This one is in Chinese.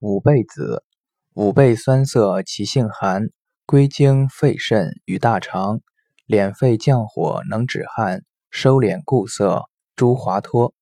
五倍子五倍酸涩其性寒归经肺肾与大肠敛肺降火能止汗收敛固涩诸滑脱。